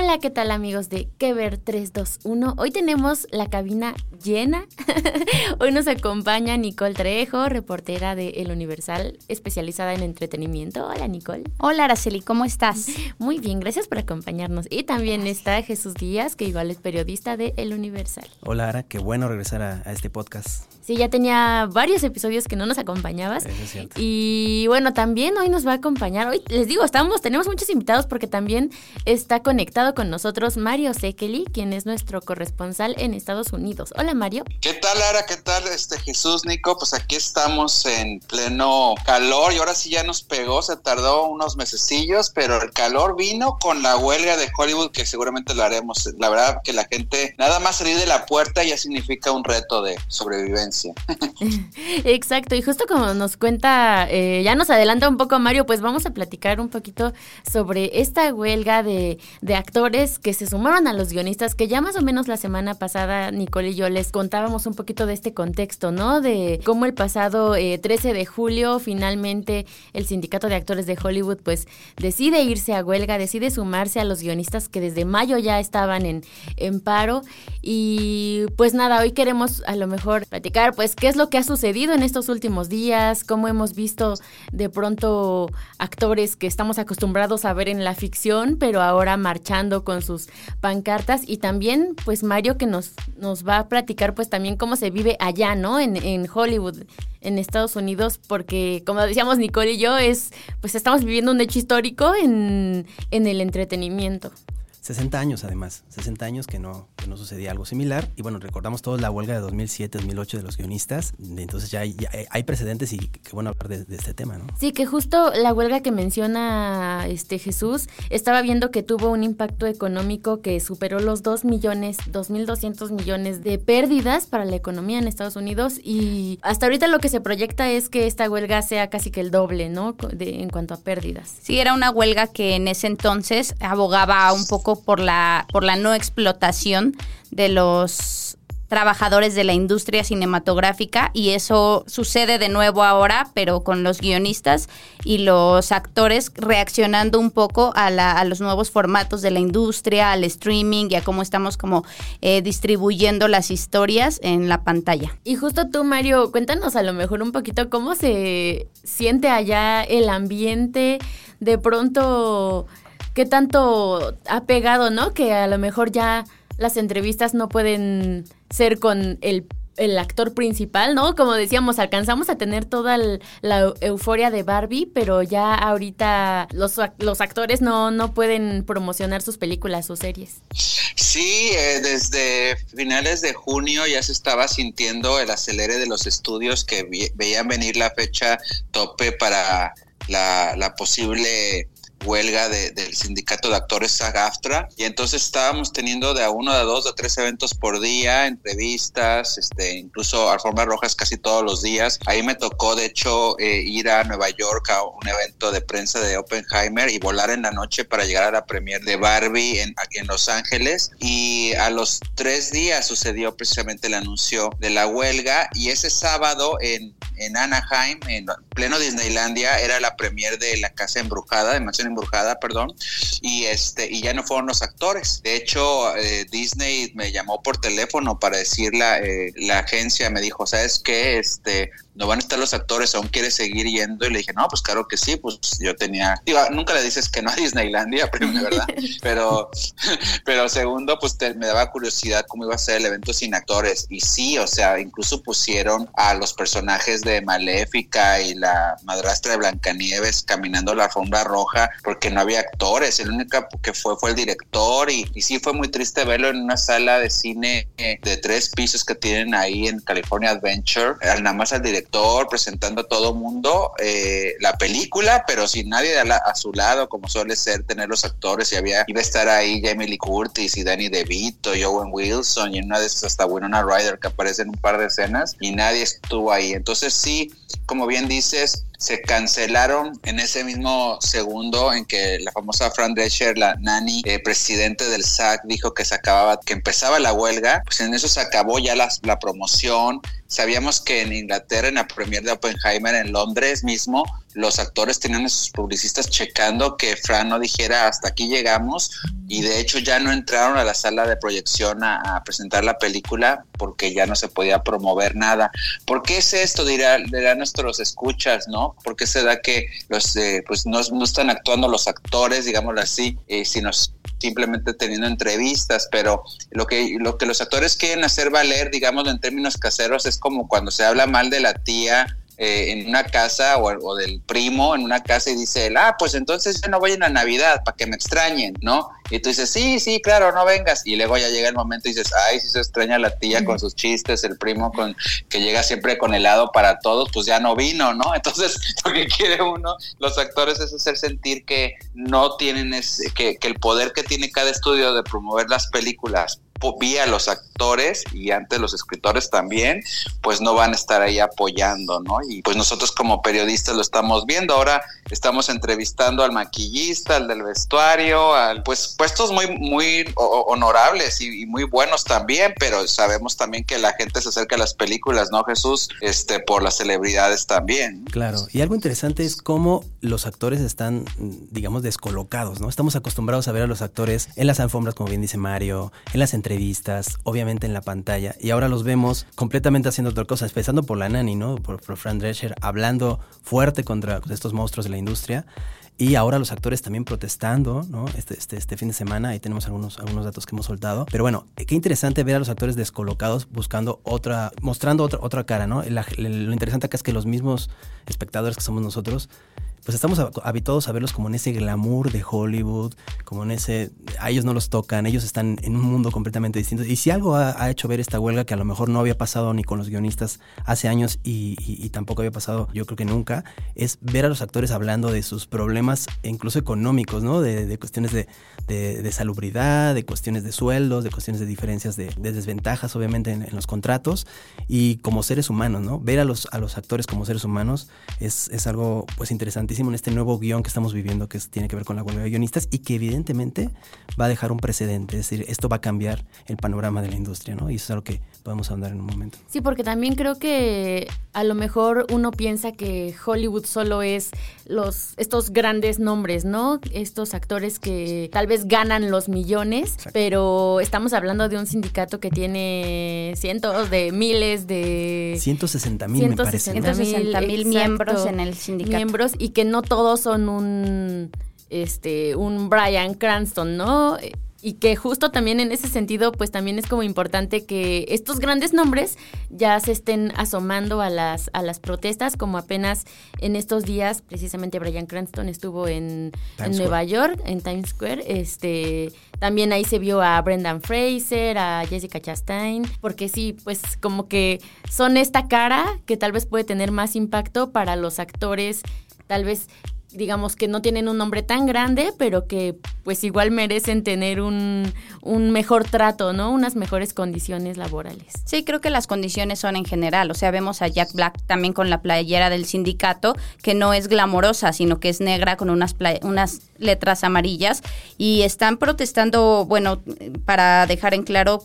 Hola, ¿qué tal amigos de Kever 321? Hoy tenemos la cabina llena. Hoy nos acompaña Nicole Trejo, reportera de El Universal, especializada en entretenimiento. Hola, Nicole. Hola, Araceli, ¿cómo estás? Muy bien, gracias por acompañarnos. Y también está Jesús Díaz, que igual es periodista de El Universal. Hola, Ara, qué bueno regresar a, a este podcast. Sí, ya tenía varios episodios que no nos acompañabas. Eso es cierto. Y bueno, también hoy nos va a acompañar. Hoy les digo, estamos, tenemos muchos invitados porque también está conectado con nosotros Mario Sekeli, quien es nuestro corresponsal en Estados Unidos. Hola Mario. ¿Qué tal, Lara? ¿Qué tal, este Jesús, Nico? Pues aquí estamos en pleno calor y ahora sí ya nos pegó, se tardó unos mesecillos, pero el calor vino con la huelga de Hollywood que seguramente lo haremos. La verdad que la gente, nada más salir de la puerta ya significa un reto de sobrevivencia. Exacto, y justo como nos cuenta, eh, ya nos adelanta un poco Mario, pues vamos a platicar un poquito sobre esta huelga de, de, actores que se sumaron a los guionistas, que ya más o menos la semana pasada Nicole y yo les contábamos un poquito de este contexto, ¿no? De cómo el pasado eh, 13 de julio finalmente el sindicato de actores de Hollywood pues decide irse a huelga, decide sumarse a los guionistas que desde mayo ya estaban en, en paro y pues nada, hoy queremos a lo mejor platicar pues qué es lo que ha sucedido en estos últimos días, cómo hemos visto de pronto actores que estamos acostumbrados a ver en la ficción, pero ahora marchando con sus pancartas y también pues Mario que nos, nos va a platicar pues también cómo se vive allá, ¿no? En, en Hollywood, en Estados Unidos, porque como decíamos Nicole y yo, es pues estamos viviendo un hecho histórico en, en el entretenimiento. 60 años además, 60 años que no, que no sucedía algo similar. Y bueno, recordamos todos la huelga de 2007-2008 de los guionistas. Entonces ya hay, ya hay precedentes y qué bueno hablar de, de, este tema, ¿no? Sí, que justo la huelga que menciona este Jesús, estaba viendo que tuvo un impacto económico que superó los 2 millones, 2.200 millones de pérdidas para la economía en Estados Unidos. Y hasta ahorita lo que se proyecta es que esta huelga sea casi que el doble, ¿no? De, en cuanto a pérdidas. Sí, era una huelga que en ese entonces abogaba un poco por la, por la no explotación de los trabajadores de la industria cinematográfica y eso sucede de nuevo ahora, pero con los guionistas y los actores reaccionando un poco a, la, a los nuevos formatos de la industria, al streaming y a cómo estamos como eh, distribuyendo las historias en la pantalla. Y justo tú, Mario, cuéntanos a lo mejor un poquito cómo se siente allá el ambiente, de pronto qué tanto ha pegado, ¿no? Que a lo mejor ya las entrevistas no pueden ser con el, el actor principal, ¿no? Como decíamos, alcanzamos a tener toda la euforia de Barbie, pero ya ahorita los, los actores no, no pueden promocionar sus películas o series. Sí, eh, desde finales de junio ya se estaba sintiendo el acelere de los estudios que ve, veían venir la fecha tope para la posible huelga de, del sindicato de actores SAG-AFTRA y entonces estábamos teniendo de a uno, de a dos, de a tres eventos por día, entrevistas, este, incluso alfombras rojas casi todos los días. Ahí me tocó de hecho eh, ir a Nueva York a un evento de prensa de Oppenheimer y volar en la noche para llegar a la premier de Barbie en, aquí en Los Ángeles y a los tres días sucedió precisamente el anuncio de la huelga y ese sábado en, en Anaheim, en pleno Disneylandia, era la premier de La Casa Embrujada de Mansión embrujada, perdón, y este y ya no fueron los actores. De hecho, eh, Disney me llamó por teléfono para decir la, eh, la agencia me dijo, sabes qué, este no van a estar los actores, aún quieres seguir yendo. Y le dije, no, pues claro que sí, pues yo tenía, nunca le dices que no a Disneylandia, primero, ¿verdad? pero, pero segundo, pues me daba curiosidad cómo iba a ser el evento sin actores. Y sí, o sea, incluso pusieron a los personajes de Maléfica y la madrastra de Blancanieves caminando la alfombra roja porque no había actores. El único que fue fue el director y, y sí fue muy triste verlo en una sala de cine eh, de tres pisos que tienen ahí en California Adventure. Nada más al director presentando a todo mundo eh, la película, pero sin nadie a, su lado, como suele ser tener los actores. Y había, iba a estar ahí Jamie Lee Curtis y Danny DeVito y Owen Wilson y en una de esas hasta Winona Ryder que aparece en un par de escenas y nadie estuvo ahí. Entonces sí, como bien dices, se cancelaron en ese mismo segundo en que la famosa Fran Drescher, la nani, eh, presidente del SAC, dijo que se acababa, que empezaba la huelga, pues en eso se acabó ya la, la promoción. Sabíamos que en Inglaterra, en la premier de Oppenheimer, en Londres mismo, los actores tenían a sus publicistas checando que Fran no dijera hasta aquí llegamos y de hecho ya no entraron a la sala de proyección a, presentar la película porque ya no se podía promover nada. ¿Por qué es esto? Dirá, dirán nuestros escuchas, ¿no? ¿Por qué se da que los, eh, pues no, no, están actuando los actores, digámoslo así, eh, sino simplemente teniendo entrevistas, pero lo que, lo que los actores quieren hacer valer, digamos en términos caseros, es como cuando se habla mal de la tía eh, en una casa o, del primo en una casa y dice él, ah, pues entonces yo no voy en la Navidad para que me extrañen, ¿no? Y tú dices, sí, sí, claro, no vengas. Y luego ya llega el momento y dices, ay, si se extraña la tía con sus chistes, el primo con que llega siempre con helado para todos, pues ya no vino, ¿no? Entonces, lo que quiere uno, los actores, es hacer sentir que no tienen ese, que, que el poder que tiene cada estudio de promover las películas vía los actores y ante los escritores también, pues no van a estar ahí apoyando, ¿no? Y pues nosotros como periodistas lo estamos viendo. Ahora estamos entrevistando al maquillista, al del vestuario, al pues puestos muy muy honorables y, muy buenos también, pero sabemos también que la gente se acerca a las películas, ¿no, Jesús? Este por las celebridades también. Claro, y algo interesante es cómo los actores están digamos descolocados, ¿no? Estamos acostumbrados a ver a los actores en las alfombras, como bien dice Mario, en las entrevistas, obviamente en la pantalla, y ahora los vemos completamente haciendo otra cosa, empezando por la Nani, ¿no? Por, Fran Drescher, hablando fuerte contra estos monstruos de la industria. Y ahora los actores también protestando, ¿no? Este, este, este fin de semana, ahí tenemos algunos, algunos datos que hemos soltado. Pero bueno, qué interesante ver a los actores descolocados buscando otra, mostrando otra, otra cara, ¿no? lo interesante acá es que los mismos espectadores que somos nosotros pues estamos habituados a verlos como en ese glamour de Hollywood, como en ese, a ellos no los tocan, ellos están en un mundo completamente distinto. Y si algo ha, hecho ver esta huelga, que a lo mejor no había pasado ni con los guionistas hace años y, tampoco había pasado yo creo que nunca, es ver a los actores hablando de sus problemas, incluso económicos, ¿no? De, cuestiones de, salubridad, de cuestiones de sueldos, de cuestiones de diferencias de, desventajas, obviamente, en, los contratos, y como seres humanos, ¿no? Ver a los, actores como seres humanos es, algo pues interesantísimo en este nuevo guion que estamos viviendo que tiene que ver con la huelga de guionistas y que evidentemente va a dejar un precedente, es decir, esto va a cambiar el panorama de la industria, ¿no? Y eso es algo que podemos andar en un momento. Sí, porque también creo que a lo mejor uno piensa que Hollywood solo es los estos grandes nombres, ¿no? Estos actores que tal vez ganan los millones, pero estamos hablando de un sindicato que tiene cientos de miles de 160 mil me parece 160 mil miembros en el sindicato miembros y que no todos son un este un Brian Cranston, ¿no? y que justo también en ese sentido, pues también es como importante que estos grandes nombres ya se estén asomando a las, a las protestas, como apenas en estos días, precisamente Brian Cranston estuvo en, Nueva York, en Times Square, este, también ahí se vio a Brendan Fraser, a Jessica Chastain, porque sí, pues como que son esta cara que tal vez puede tener más impacto para los actores, tal vez digamos que no tienen un nombre tan grande, pero que pues igual merecen tener un, un, mejor trato, ¿no? Unas mejores condiciones laborales. Sí, creo que las condiciones son en general. O sea, vemos a Jack Black también con la playera del sindicato, que no es glamorosa, sino que es negra con unas, unas letras amarillas. Y están protestando, bueno, para dejar en claro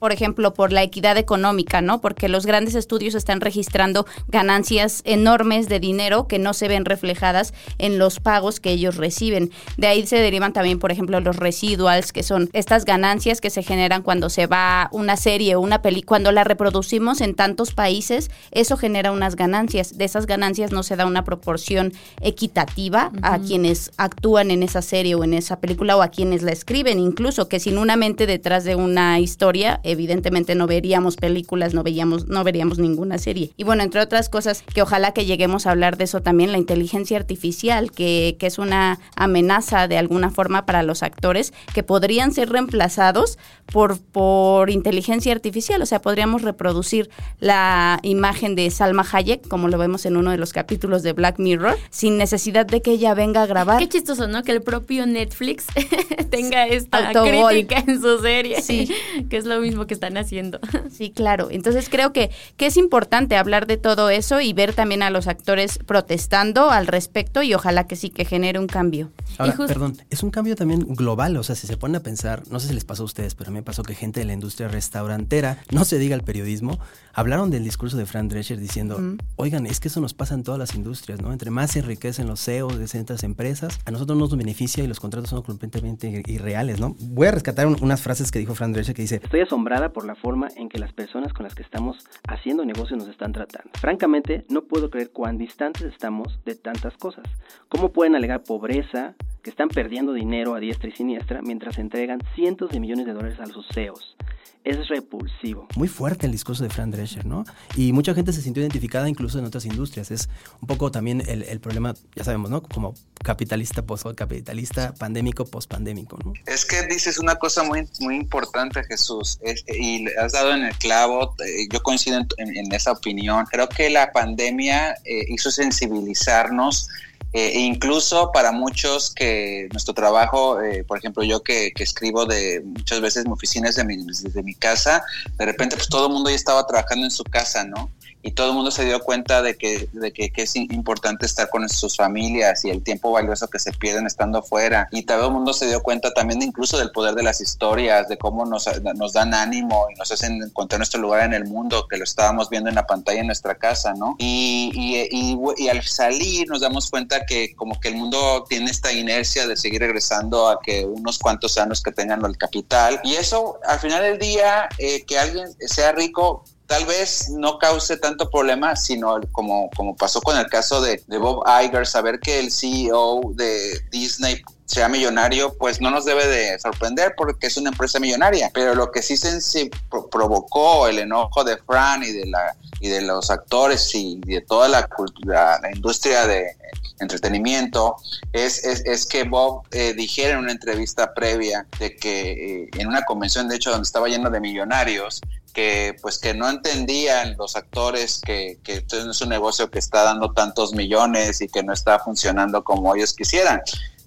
por ejemplo, por la equidad económica, ¿no? Porque los grandes estudios están registrando ganancias enormes de dinero que no se ven reflejadas en los pagos que ellos reciben. De ahí se derivan también, por ejemplo, los residuals, que son estas ganancias que se generan cuando se va una serie o una película, cuando la reproducimos en tantos países, eso genera unas ganancias. De esas ganancias no se da una proporción equitativa a quienes actúan en esa serie o en esa película o a quienes la escriben, incluso que sin una mente detrás de una historia, evidentemente no veríamos películas, no veíamos, no veríamos ninguna serie. Y bueno, entre otras cosas, que ojalá que lleguemos a hablar de eso también, la inteligencia artificial, que, que es una amenaza de alguna forma para los actores, que podrían ser reemplazados por, por inteligencia artificial. O sea, podríamos reproducir la imagen de Salma Hayek, como lo vemos en uno de los capítulos de Black Mirror, sin necesidad de que ella venga a grabar. Qué chistoso, ¿no? Que el propio Netflix tenga esta crítica en su serie. Sí. que es lo mismo que están haciendo. Sí, claro. Entonces creo que, que es importante hablar de todo eso y ver también a los actores protestando al respecto y ojalá que sí que genere un cambio. Ahora, perdón, es un cambio también global, o sea, si se ponen a pensar, no sé si les pasó a ustedes, pero a mí me pasó que gente de la industria restaurantera, no se diga el periodismo, hablaron del discurso de Fran Drescher diciendo, oigan, es que eso nos pasa en todas las industrias, ¿no? Entre más se enriquecen los CEOs de ciertas empresas, a nosotros nos beneficia y los contratos son completamente irreales, ¿no? Voy a rescatar unas frases que dijo Fran Drescher que dice, estoy por la forma en que las personas con las que estamos haciendo negocios nos están tratando. Francamente, no puedo creer cuán distantes estamos de tantas cosas. ¿Cómo pueden alegar pobreza, que están perdiendo dinero a diestra y siniestra mientras entregan cientos de millones de dólares a sus CEOs? Es repulsivo. Muy fuerte el discurso de Fran Drescher, ¿no? Y mucha gente se sintió identificada incluso en otras industrias. Es un poco también el, problema, ya sabemos, ¿no? Como capitalista, post-capitalista, pandémico, post-pandémico, ¿no? Es que dices una cosa muy, muy importante, Jesús, y has dado en el clavo, eh, yo coincido en, esa opinión. Creo que la pandemia eh, hizo sensibilizarnos eh, e incluso para muchos que nuestro trabajo, eh, por ejemplo, yo que, escribo de muchas veces en oficinas de mi, mi casa, de repente pues todo el mundo ya estaba trabajando en su casa, ¿no? Y todo el mundo se dio cuenta de que, de que, es importante estar con sus familias y el tiempo valioso que se pierden estando afuera. Y todo el mundo se dio cuenta también incluso del poder de las historias, de cómo nos, nos dan ánimo y nos hacen encontrar nuestro lugar en el mundo, que lo estábamos viendo en la pantalla en nuestra casa, ¿no? Y, y, y, al salir nos damos cuenta que como que el mundo tiene esta inercia de seguir regresando a que unos cuantos años que tengan el capital. Y eso al final del día, eh, que alguien sea rico, tal vez no cause tanto problema, sino como, como pasó con el caso de, Bob Iger, saber que el CEO de Disney sea millonario, pues no nos debe de sorprender porque es una empresa millonaria. Pero lo que sí se provocó el enojo de Fran y de la y de los actores y de toda la cultura, la industria de entretenimiento, es, es, que Bob eh, dijera en una entrevista previa de que eh, en una convención, de hecho, donde estaba lleno de millonarios, que pues que no entendían los actores que, que esto es un negocio que está dando tantos millones y que no está funcionando como ellos quisieran.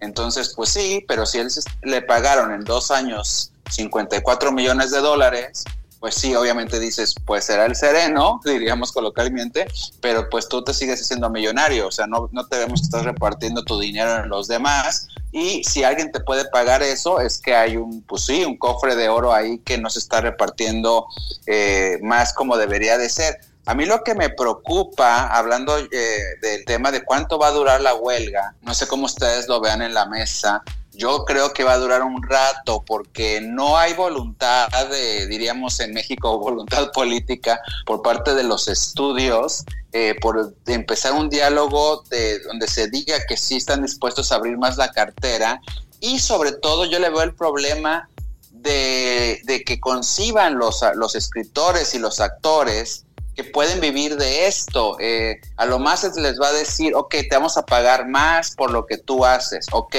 Entonces, pues sí, pero si él le pagaron en dos años 54 millones de dólares, pues sí, obviamente dices, pues será el sereno, diríamos coloquialmente, pero pues tú te sigues siendo millonario, o sea, no, no te vemos que estás repartiendo tu dinero en los demás, y si alguien te puede pagar eso, es que hay un, pues sí, un cofre de oro ahí que no se está repartiendo eh, más como debería de ser. A mí lo que me preocupa, hablando eh, del tema de cuánto va a durar la huelga, no sé cómo ustedes lo vean en la mesa, yo creo que va a durar un rato porque no hay voluntad de, diríamos en México, voluntad política por parte de los estudios eh, por empezar un diálogo de, donde se diga que sí están dispuestos a abrir más la cartera y sobre todo yo le veo el problema de, que conciban los, los escritores y los actores que pueden vivir de esto. Eh, a lo más les va a decir, ok, te vamos a pagar más por lo que tú haces, ok,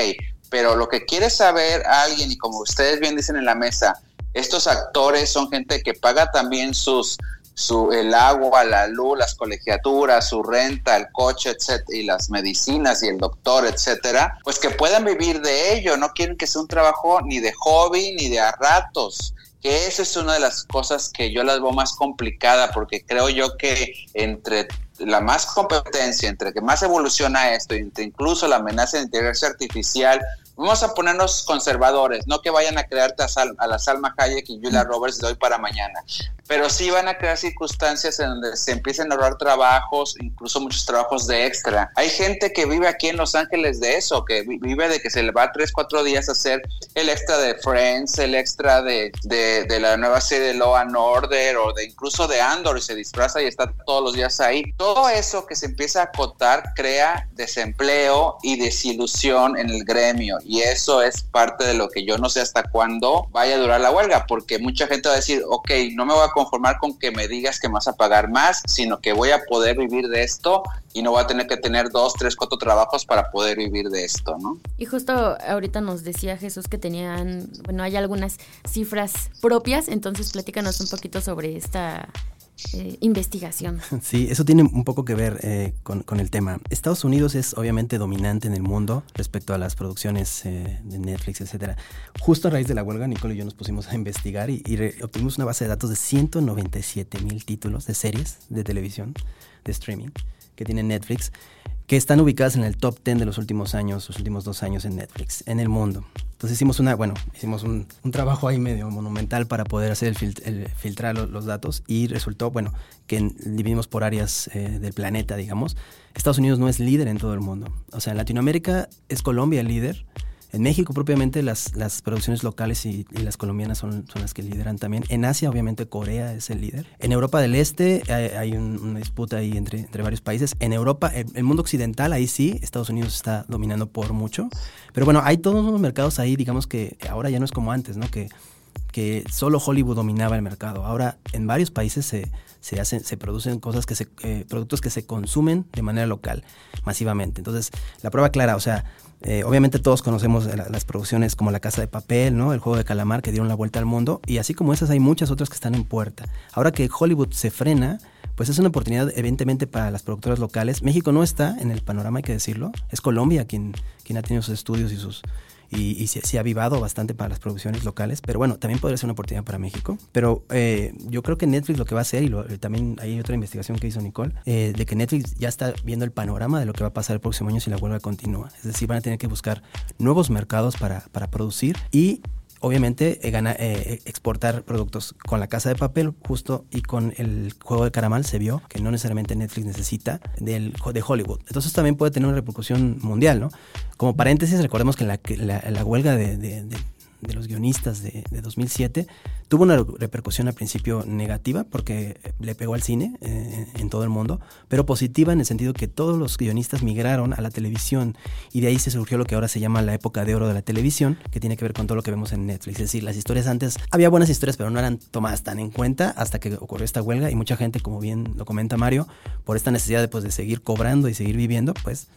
pero lo que quiere saber alguien, y como ustedes bien dicen en la mesa, estos actores son gente que paga también sus, su, el agua, la luz, las colegiaturas, su renta, el coche, etcétera, y las medicinas y el doctor, etcétera, pues que puedan vivir de ello, no quieren que sea un trabajo ni de hobby ni de a ratos que esa es una de las cosas que yo las veo más complicada porque creo yo que entre la más competencia, entre que más evoluciona esto, entre incluso la amenaza de inteligencia artificial, vamos a ponernos conservadores, no que vayan a crearte a, la Salma Hayek y Julia Roberts de hoy para mañana, pero sí van a crear circunstancias en donde se empiecen a ahorrar trabajos, incluso muchos trabajos de extra. Hay gente que vive aquí en Los Ángeles de eso, que vive de que se le va tres, cuatro días a hacer el extra de Friends, el extra de, de, la nueva serie de Law and Order o de incluso de Andor y se disfraza y está todos los días ahí. Todo eso que se empieza a acotar crea desempleo y desilusión en el gremio y eso es parte de lo que yo no sé hasta cuándo vaya a durar la huelga, porque mucha gente va a decir, ok, no me voy a conformar con que me digas que me vas a pagar más, sino que voy a poder vivir de esto y no voy a tener que tener dos, tres, cuatro trabajos para poder vivir de esto, ¿no? Y justo ahorita nos decía Jesús que tenían, bueno, hay algunas cifras propias, entonces platícanos un poquito sobre esta eh, investigación. Sí, eso tiene un poco que ver eh, con, el tema. Estados Unidos es obviamente dominante en el mundo respecto a las producciones eh, de Netflix, etcétera. Justo a raíz de la huelga, Nicole y yo nos pusimos a investigar y, obtuvimos una base de datos de 197 mil títulos de series de televisión, de streaming, que tiene Netflix que están ubicadas en el top 10 de los últimos años, los últimos dos años en Netflix, en el mundo. Entonces hicimos una, bueno, hicimos un, trabajo ahí medio monumental para poder hacer el, filtrar los, datos y resultó, bueno, que dividimos por áreas eh, del planeta, digamos. Estados Unidos no es líder en todo el mundo. O sea, en Latinoamérica es Colombia el líder, en México propiamente las, las producciones locales y, las colombianas son, son, las que lideran también. En Asia obviamente Corea es el líder. En Europa del Este hay, una disputa ahí entre, entre varios países. En Europa, el, mundo occidental, ahí sí, Estados Unidos está dominando por mucho. Pero bueno, hay todos unos mercados ahí, digamos que ahora ya no es como antes, ¿no? Que, que solo Hollywood dominaba el mercado. Ahora en varios países se, se hacen, se producen cosas que se, eh, productos que se consumen de manera local, masivamente. Entonces, la prueba clara, o sea, eh, obviamente todos conocemos las producciones como La Casa de Papel, ¿no? El Juego de Calamar que dieron la vuelta al mundo y así como esas hay muchas otras que están en puerta. Ahora que Hollywood se frena, pues es una oportunidad evidentemente para las productoras locales. México no está en el panorama, hay que decirlo. Es Colombia quien, quien ha tenido sus estudios y sus, y, se, ha avivado bastante para las producciones locales, pero bueno, también podría ser una oportunidad para México. Pero eh, yo creo que Netflix lo que va a hacer, y lo, también hay otra investigación que hizo Nicole, eh, de que Netflix ya está viendo el panorama de lo que va a pasar el próximo año si la huelga continúa. Es decir, van a tener que buscar nuevos mercados para, para producir y obviamente eh, gana, eh, exportar productos con la casa de papel justo y con el juego de caramal se vio que no necesariamente Netflix necesita del, de Hollywood. Entonces también puede tener una repercusión mundial, ¿no? Como paréntesis, recordemos que la, la, huelga de, de, de los guionistas de, 2007 tuvo una repercusión al principio negativa porque le pegó al cine eh, en todo el mundo, pero positiva en el sentido que todos los guionistas migraron a la televisión y de ahí se surgió lo que ahora se llama la época de oro de la televisión, que tiene que ver con todo lo que vemos en Netflix. Es decir, las historias antes, había buenas historias, pero no eran tomadas tan en cuenta hasta que ocurrió esta huelga y mucha gente, como bien lo comenta Mario, por esta necesidad de, pues, de seguir cobrando y seguir viviendo, pues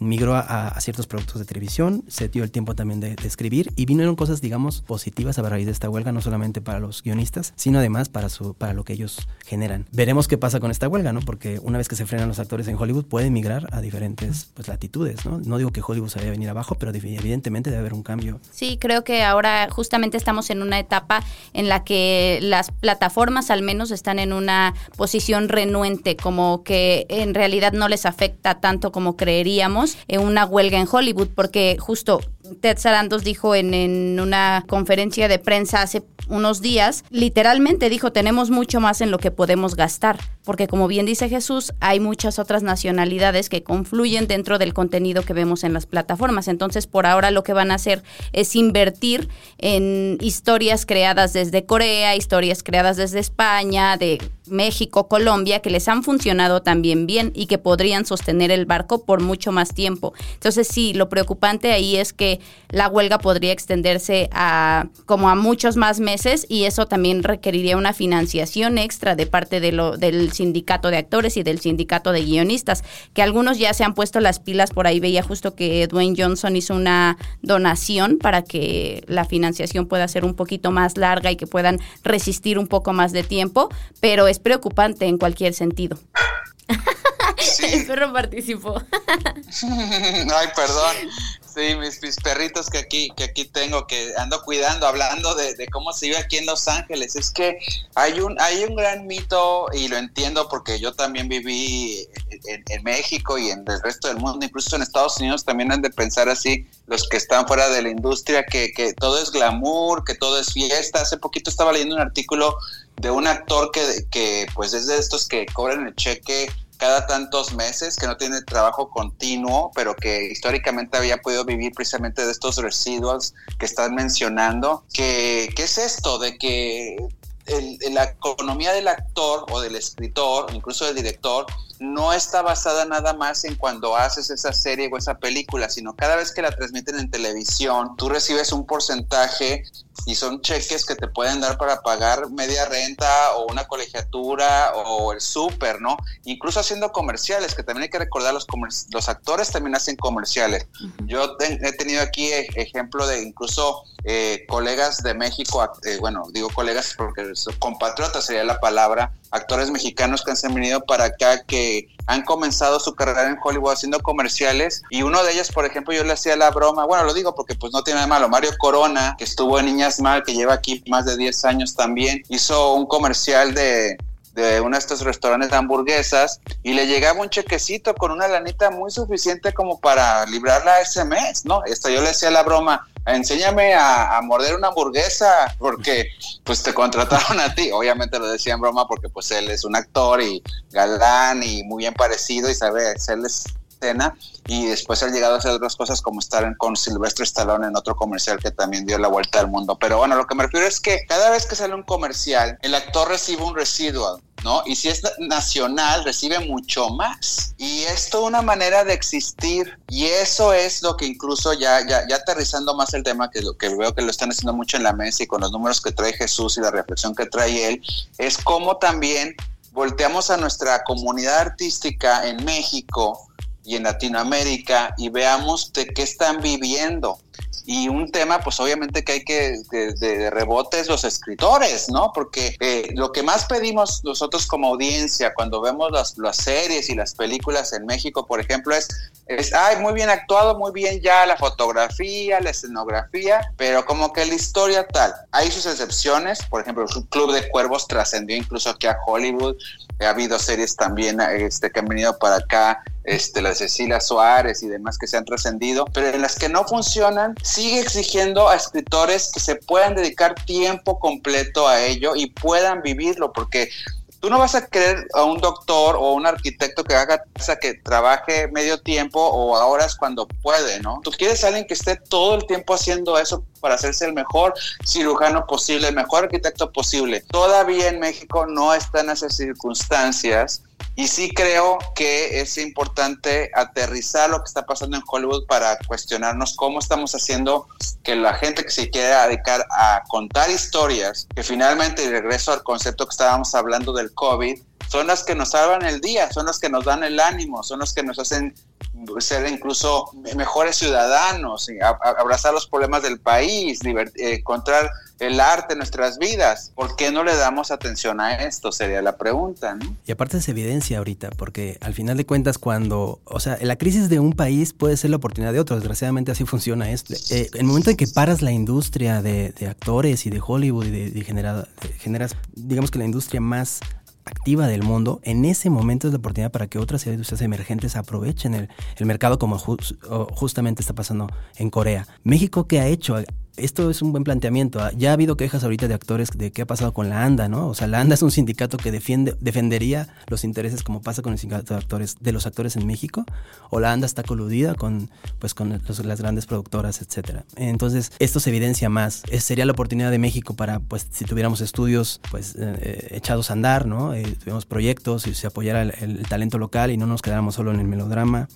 migró a, ciertos productos de televisión, se dio el tiempo también de, de escribir y vinieron cosas, digamos, positivas a raíz de esta huelga, no solamente para los guionistas, sino además para, su, para lo que ellos generan. Veremos qué pasa con esta huelga, ¿no? Porque una vez que se frenan los actores en Hollywood, pueden migrar a diferentes pues, latitudes, ¿no? No digo que Hollywood se vaya a venir abajo, pero evidentemente debe haber un cambio. Sí, creo que ahora justamente estamos en una etapa en la que las plataformas al menos están en una posición renuente, como que en realidad no les afecta tanto como creeríamos en una huelga en Hollywood, porque justo Ted Sarandos dijo en, en, una conferencia de prensa hace unos días, literalmente dijo, tenemos mucho más en lo que podemos gastar, porque como bien dice Jesús, hay muchas otras nacionalidades que confluyen dentro del contenido que vemos en las plataformas. Entonces, por ahora lo que van a hacer es invertir en historias creadas desde Corea, historias creadas desde España, de México, Colombia, que les han funcionado también bien y que podrían sostener el barco por mucho más tiempo. Entonces, sí, lo preocupante ahí es que la huelga podría extenderse a como a muchos más meses y eso también requeriría una financiación extra de parte de lo, del sindicato de actores y del sindicato de guionistas, que algunos ya se han puesto las pilas, por ahí veía justo que Dwayne Johnson hizo una donación para que la financiación pueda ser un poquito más larga y que puedan resistir un poco más de tiempo, pero es preocupante en cualquier sentido. El perro participó. Ay, perdón. Sí, mis, perritos que aquí, que aquí tengo, que ando cuidando, hablando de, cómo se vive aquí en Los Ángeles. Es que hay un, hay un gran mito, y lo entiendo porque yo también viví en, México y en el resto del mundo, incluso en Estados Unidos también han de pensar así, los que están fuera de la industria, que, que todo es glamour, que todo es fiesta. Hace poquito estaba leyendo un artículo de un actor que, que pues es de estos que cobran el cheque cada tantos meses, que no tiene trabajo continuo, pero que históricamente había podido vivir precisamente de estos residuos que están mencionando. ¿Qué, qué es esto? De que la economía del actor o del escritor, incluso del director, no está basada nada más en cuando haces esa serie o esa película, sino cada vez que la transmiten en televisión, tú recibes un porcentaje y son cheques que te pueden dar para pagar media renta o una colegiatura o el súper, ¿no? Incluso haciendo comerciales, que también hay que recordar, los, los actores también hacen comerciales. Yo he tenido aquí e-, ejemplo de incluso eh, colegas de México, eh, bueno, digo colegas porque compatriotas sería la palabra, actores mexicanos que han venido para acá que han comenzado su carrera en Hollywood haciendo comerciales y uno de ellos, por ejemplo, yo le hacía la broma, bueno, lo digo porque pues no tiene nada malo, Mario Corona, que estuvo en Niñas Mal, que lleva aquí más de 10 años también, hizo un comercial de de uno de estos restaurantes de hamburguesas y le llegaba un chequecito con una lanita muy suficiente como para librarla ese mes, ¿no? Esto yo le hacía la broma, enséñame a, morder una hamburguesa porque pues te contrataron a ti. Obviamente lo decía en broma porque pues él es un actor y galán y muy bien parecido y sabe hacerles escena y después ha llegado a hacer otras cosas como estar con Silvestre Stallone en otro comercial que también dio la vuelta al mundo. Pero bueno, lo que me refiero es que cada vez que sale un comercial, el actor recibe un residual. ¿No? Y si es nacional, recibe mucho más. Y es toda una manera de existir. Y eso es lo que incluso ya, ya, ya aterrizando más el tema, que, lo, que veo que lo están haciendo mucho en la mesa y con los números que trae Jesús y la reflexión que trae él, es como también volteamos a nuestra comunidad artística en México y en Latinoamérica y veamos de qué están viviendo. Y un tema, pues obviamente que hay que, de, de rebote es los escritores, ¿no? Porque eh, lo que más pedimos nosotros como audiencia cuando vemos las, las series y las películas en México, por ejemplo, es, es, ay, muy bien actuado, muy bien ya la fotografía, la escenografía, pero como que la historia tal. Hay sus excepciones, por ejemplo, el Club de Cuervos trascendió incluso aquí a Hollywood, ha habido series también este, que han venido para acá, este, la Cecilia Suárez y demás que se han trascendido, pero en las que no funcionan, sigue exigiendo a escritores que se puedan dedicar tiempo completo a ello y puedan vivirlo, porque tú no vas a querer a un doctor o un arquitecto que haga que trabaje medio tiempo o a horas cuando puede, ¿no? Tú quieres a alguien que esté todo el tiempo haciendo eso para hacerse el mejor cirujano posible, el mejor arquitecto posible. Todavía en México no están esas circunstancias y sí creo que es importante aterrizar lo que está pasando en Hollywood para cuestionarnos cómo estamos haciendo que la gente que se quiera dedicar a contar historias, que finalmente, y regreso al concepto que estábamos hablando del COVID, son las que nos salvan el día, son las que nos dan el ánimo, son las que nos hacen ser incluso mejores ciudadanos, abrazar los problemas del país, eh, encontrar el arte en nuestras vidas. ¿Por qué no le damos atención a esto? Sería la pregunta. Y aparte es evidencia ahorita, porque al final de cuentas cuando, o sea, la crisis de un país puede ser la oportunidad de otro, desgraciadamente así funciona esto. Eh, el momento en que paras la industria de, actores y de Hollywood y de, generas, digamos que la industria más activa del mundo, en ese momento es la oportunidad para que otras industrias emergentes aprovechen el, mercado como justamente está pasando en Corea. México, ¿qué ha hecho? Esto es un buen planteamiento. Ah, ya ha habido quejas ahorita de actores de qué ha pasado con la ANDA, ¿no? O sea, la ANDA es un sindicato que defiende, defendería los intereses como pasa con el sindicato de actores, de los actores en México, o la ANDA está coludida con, pues, con las grandes productoras, etcétera. Entonces, esto se evidencia más. Sería la oportunidad de México para, pues, si tuviéramos estudios, pues, eh, eh, echados a andar, ¿no? Eh, tuviéramos proyectos y se apoyara el talento local y no nos quedáramos solo en el melodrama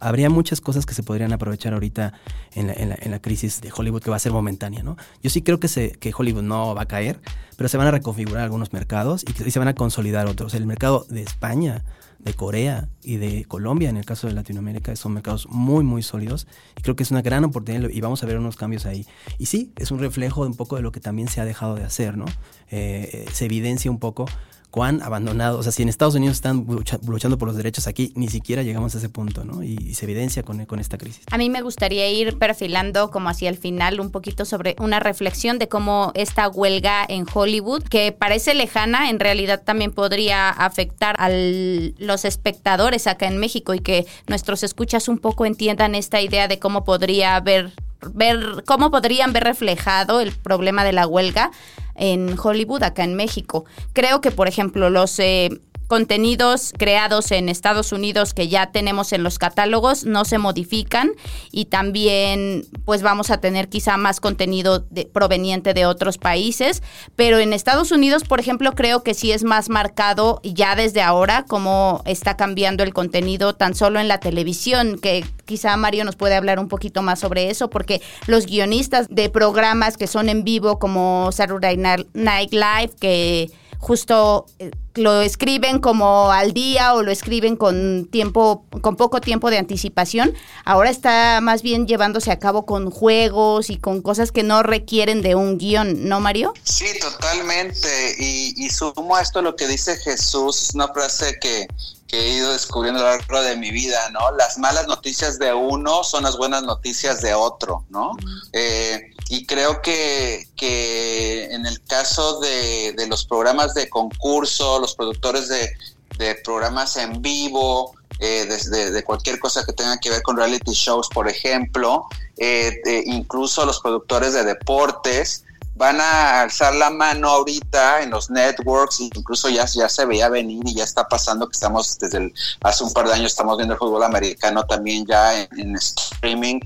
habría muchas cosas que se podrían aprovechar ahorita en la, crisis de Hollywood que va a ser momentánea, ¿no? Yo sí creo que, se, que Hollywood no va a caer, pero se van a reconfigurar algunos mercados y, se van a consolidar otros. El mercado de España, de Corea y de Colombia, en el caso de Latinoamérica, son mercados muy, muy sólidos y creo que es una gran oportunidad y vamos a ver unos cambios ahí. Y sí, es un reflejo un poco de lo que también se ha dejado de hacer, ¿no? Eh, se evidencia un poco cuán abandonado, o sea, si en Estados Unidos están luchando por los derechos aquí, ni siquiera llegamos a ese punto, ¿no? Y, se evidencia con, con esta crisis. A mí me gustaría ir perfilando como hacia el final un poquito sobre una reflexión de cómo esta huelga en Hollywood, que parece lejana, en realidad también podría afectar a los espectadores acá en México y que nuestros escuchas un poco entiendan esta idea de cómo podría haber ver cómo podrían ver reflejado el problema de la huelga en Hollywood acá en México. Creo que, por ejemplo, los eh, contenidos creados en Estados Unidos que ya tenemos en los catálogos no se modifican y también pues vamos a tener quizá más contenido proveniente de otros países, pero en Estados Unidos, por ejemplo, creo que sí es más marcado ya desde ahora cómo está cambiando el contenido tan solo en la televisión, que quizá Mario nos puede hablar un poquito más sobre eso, porque los guionistas de programas que son en vivo como Saturday Night Live, que justo eh, lo escriben como al día o lo escriben con tiempo, con poco tiempo de anticipación. Ahora está más bien llevándose a cabo con juegos y con cosas que no requieren de un guion, ¿no, Mario? Sí, totalmente. Y, y sumo a esto lo que dice Jesús, una frase que que he ido descubriendo a lo largo de mi vida, ¿no? Las malas noticias de uno son las buenas noticias de otro, ¿no? Eh, y creo que, que en el caso de, de, los programas de concurso, los productores de, de programas en vivo, eh, desde de cualquier cosa que tenga que ver con reality shows, por ejemplo, eh, incluso los productores de deportes, van a alzar la mano ahorita en los networks, incluso ya, ya se veía venir y ya está pasando que estamos desde el, hace un par de años estamos viendo el fútbol americano también ya en, streaming,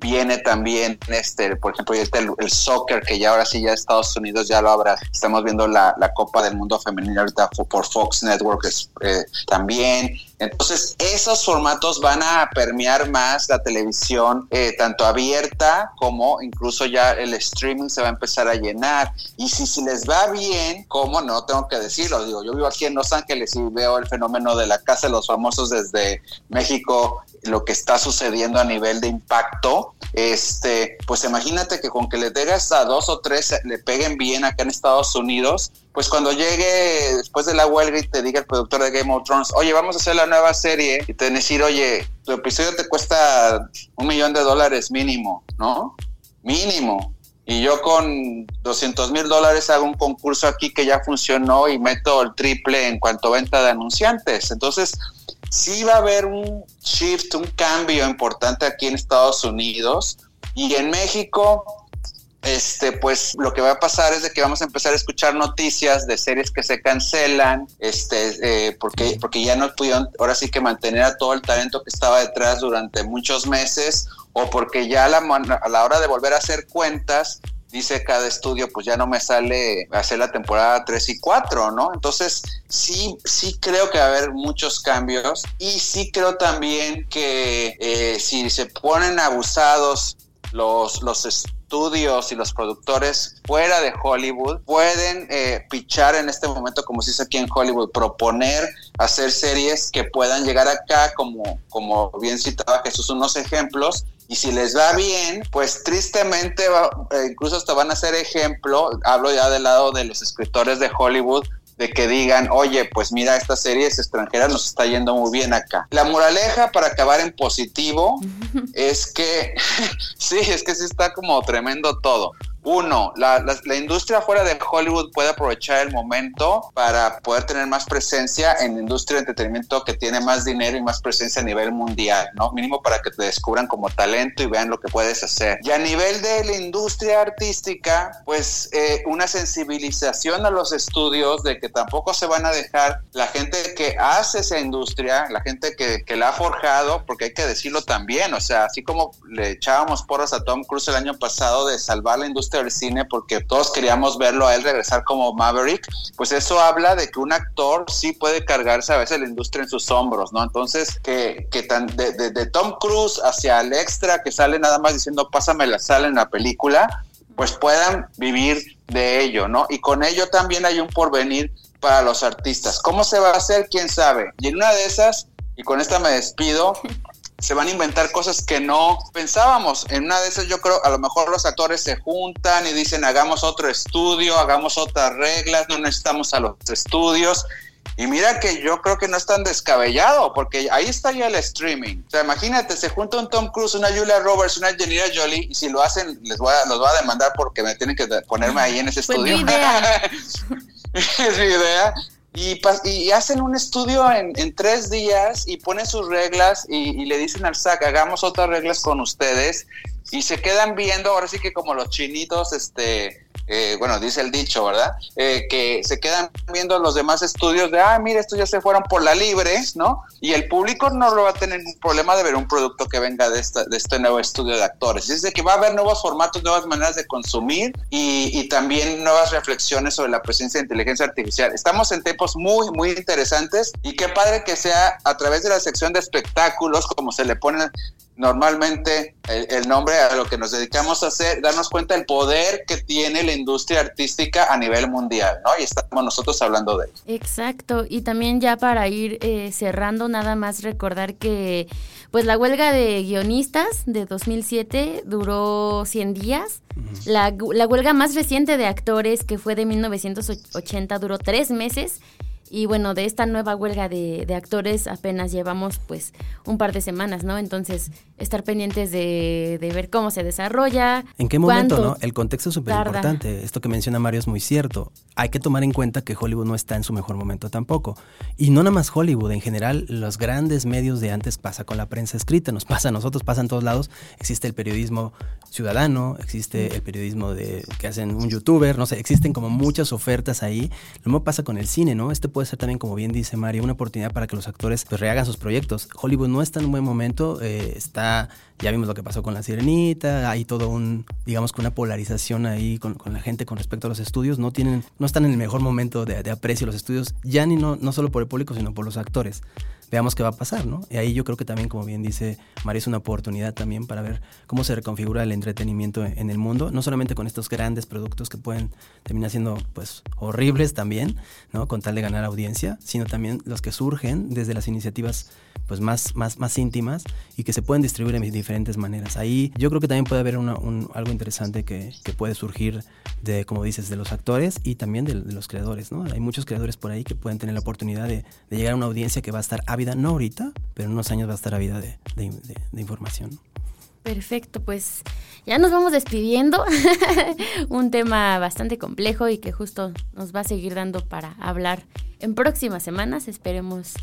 viene también, este, por ejemplo, el, el, soccer, que ya ahora sí ya Estados Unidos ya lo habrá, estamos viendo la, la Copa del Mundo Femenino ahorita por Fox Network eh, también, entonces, esos formatos van a permear más la televisión, eh, tanto abierta como incluso ya el streaming se va a empezar a llenar. Y si, si les va bien, como no tengo que decirlo, digo, yo vivo aquí en Los Ángeles y veo el fenómeno de la Casa de los Famosos desde México, lo que está sucediendo a nivel de impacto. Este, pues imagínate que con que le digas a dos o tres le peguen bien acá en Estados Unidos, pues cuando llegue después de la huelga y te diga el productor de Game of Thrones, oye, vamos a hacer la nueva serie y te decir, oye, tu episodio te cuesta un millón de dólares mínimo, ¿no? Mínimo. Y yo con 200 mil dólares hago un concurso aquí que ya funcionó y meto el triple en cuanto a venta de anunciantes. Entonces, sí va a haber un shift, un cambio importante aquí en Estados Unidos. Y en México, este, pues lo que va a pasar es de que vamos a empezar a escuchar noticias de series que se cancelan, este, eh, porque, porque ya no pudieron ahora sí que mantener a todo el talento que estaba detrás durante muchos meses, o porque ya a la, a la hora de volver a hacer cuentas, dice cada estudio, pues ya no me sale hacer la temporada 3 y 4, ¿no? Entonces, sí, sí creo que va a haber muchos cambios y sí creo también que eh, si se ponen abusados los, los estudios y los productores fuera de Hollywood pueden eh, pichar en este momento, como se dice aquí en Hollywood, proponer hacer series que puedan llegar acá, como, como bien citaba Jesús, unos ejemplos. Y si les va bien, pues tristemente, eh, incluso hasta van a ser ejemplo, hablo ya del lado de los escritores de Hollywood, de que digan, oye, pues mira, esta serie es extranjera, nos está yendo muy bien acá. La moraleja para acabar en positivo es que, sí, es que sí está como tremendo todo. Uno, la, la, industria fuera de Hollywood puede aprovechar el momento para poder tener más presencia en la industria de entretenimiento que tiene más dinero y más presencia a nivel mundial, ¿no? Mínimo para que te descubran como talento y vean lo que puedes hacer. Y a nivel de la industria artística, pues eh, una sensibilización a los estudios de que tampoco se van a dejar la gente que hace esa industria, la gente que, que la ha forjado, porque hay que decirlo también, o sea, así como le echábamos porras a Tom Cruise el año pasado de salvar la industria del cine porque todos queríamos verlo a él regresar como Maverick, pues eso habla de que un actor sí puede cargarse a veces la industria en sus hombros, ¿no? Entonces, que, que tan de, de, Tom Cruise hacia el extra que sale nada más diciendo pásame la sal en la película, pues puedan vivir de ello, ¿no? Y con ello también hay un porvenir para los artistas. ¿Cómo se va a hacer? ¿Quién sabe? Y en una de esas, y con esta me despido, se van a inventar cosas que no pensábamos. En una de esas yo creo, a lo mejor los actores se juntan y dicen, hagamos otro estudio, hagamos otras reglas, no necesitamos a los estudios. Y mira que yo creo que no es tan descabellado, porque ahí está ya el streaming. O sea, imagínate, se junta un Tom Cruise, una Julia Roberts, una Angelina Jolie, y si lo hacen, les voy a, los voy a demandar porque me tienen que ponerme ahí en ese Pues estudio. mi idea. es mi idea. Y, y hacen un estudio en, en tres días y ponen sus reglas y, y le dicen al SAC, hagamos otras reglas con ustedes. Y se quedan viendo, ahora sí que como los chinitos, este, eh, bueno, dice el dicho, ¿verdad? Eh, que se quedan viendo los demás estudios de, ah, mira, estos ya se fueron por la libre, ¿no? Y el público no lo va a tener ningún problema de ver un producto que venga de, de este nuevo estudio de actores. Dice que va a haber nuevos formatos, nuevas maneras de consumir y, y también nuevas reflexiones sobre la presencia de inteligencia artificial. Estamos en tiempos muy, muy interesantes y qué padre que sea a través de la sección de espectáculos, como se le pone normalmente el, el, nombre a lo que nos dedicamos a hacer, darnos cuenta del poder que tiene la industria artística a nivel mundial, ¿no? Y estamos nosotros hablando de ello. Exacto, y también ya para ir eh, cerrando, nada más recordar que pues la huelga de guionistas de 2007 duró 100 días. La, la huelga más reciente de actores, que fue de 1980, duró tres meses. Y bueno, de esta nueva huelga de, de, actores apenas llevamos pues un par de semanas, ¿no? Entonces, estar pendientes de, de ver cómo se desarrolla. ¿En qué momento, no? El contexto es súper importante. Esto que menciona Mario es muy cierto. Hay que tomar en cuenta que Hollywood no está en su mejor momento tampoco. Y no nada más Hollywood, en general, los grandes medios de antes pasa con la prensa escrita, nos pasa a nosotros, pasa en todos lados. Existe el periodismo ciudadano, existe el periodismo de que hacen un youtuber, no sé, existen como muchas ofertas ahí. Lo mismo pasa con el cine, ¿no? Este puede ser también, como bien dice Mario, una oportunidad para que los actores pues, rehagan sus proyectos. Hollywood no está en un buen momento, eh, está, ya vimos lo que pasó con La Sirenita, hay todo un, digamos, con una polarización ahí con, con, la gente con respecto a los estudios, no tienen, no están en el mejor momento de, de aprecio los estudios, ya ni no, no solo por el público, sino por los actores veamos qué va a pasar, ¿no? Y ahí yo creo que también, como bien dice María, es una oportunidad también para ver cómo se reconfigura el entretenimiento en el mundo, no solamente con estos grandes productos que pueden terminar siendo, pues, horribles también, ¿no? Con tal de ganar audiencia, sino también los que surgen desde las iniciativas, pues, más, más, más íntimas y que se pueden distribuir en diferentes maneras. Ahí yo creo que también puede haber una, un, algo interesante que, que, puede surgir de, como dices, de los actores y también de, de, los creadores, ¿no? Hay muchos creadores por ahí que pueden tener la oportunidad de, de llegar a una audiencia que va a estar ávida, no ahorita, pero en unos años va a estar ávida de, de, de, de información. Perfecto, pues ya nos vamos despidiendo. Un tema bastante complejo y que justo nos va a seguir dando para hablar en próximas semanas. Esperemos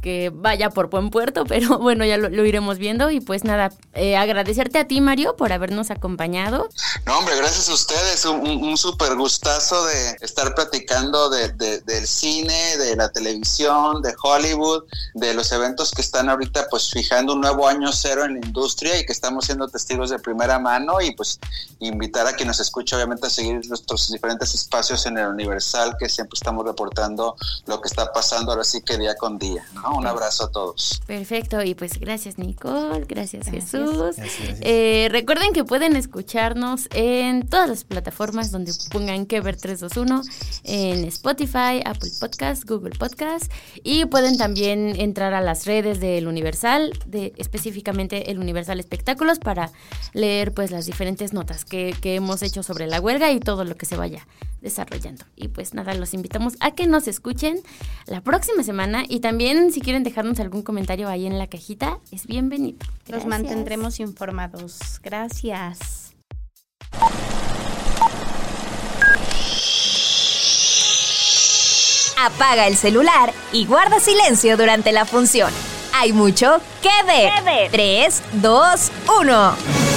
que vaya por buen puerto, pero bueno, ya lo, lo iremos viendo. Y pues nada, eh, agradecerte a ti, Mario, por habernos acompañado. No, hombre, gracias a ustedes. Un, un súper gustazo de estar platicando de, de, del cine, de la televisión, de Hollywood, de los eventos que están ahorita pues fijando un nuevo año cero en la industria y que estamos siendo testigos de primera mano y pues invitar a quien nos escuche obviamente a seguir nuestros diferentes espacios en el Universal que siempre estamos reportando lo que está pasando ahora sí que día con día. ¿No? Un abrazo a todos. Perfecto, y pues gracias Nicole, gracias, gracias. Jesús. Gracias, gracias. Eh, recuerden que pueden escucharnos en todas las plataformas donde pongan que ver 321, en Spotify, Apple Podcast, Google Podcast, y pueden también entrar a las redes del Universal, de específicamente el Universal Espectáculos, para leer pues las diferentes notas que, que hemos hecho sobre la huelga y todo lo que se vaya desarrollando. Y pues nada, los invitamos a que nos escuchen la próxima semana y también si quieren dejarnos algún comentario ahí en la cajita, es bienvenido. Gracias. Los mantendremos informados. Gracias. Apaga el celular y guarda silencio durante la función. Hay mucho que ver. 3, 2, 1.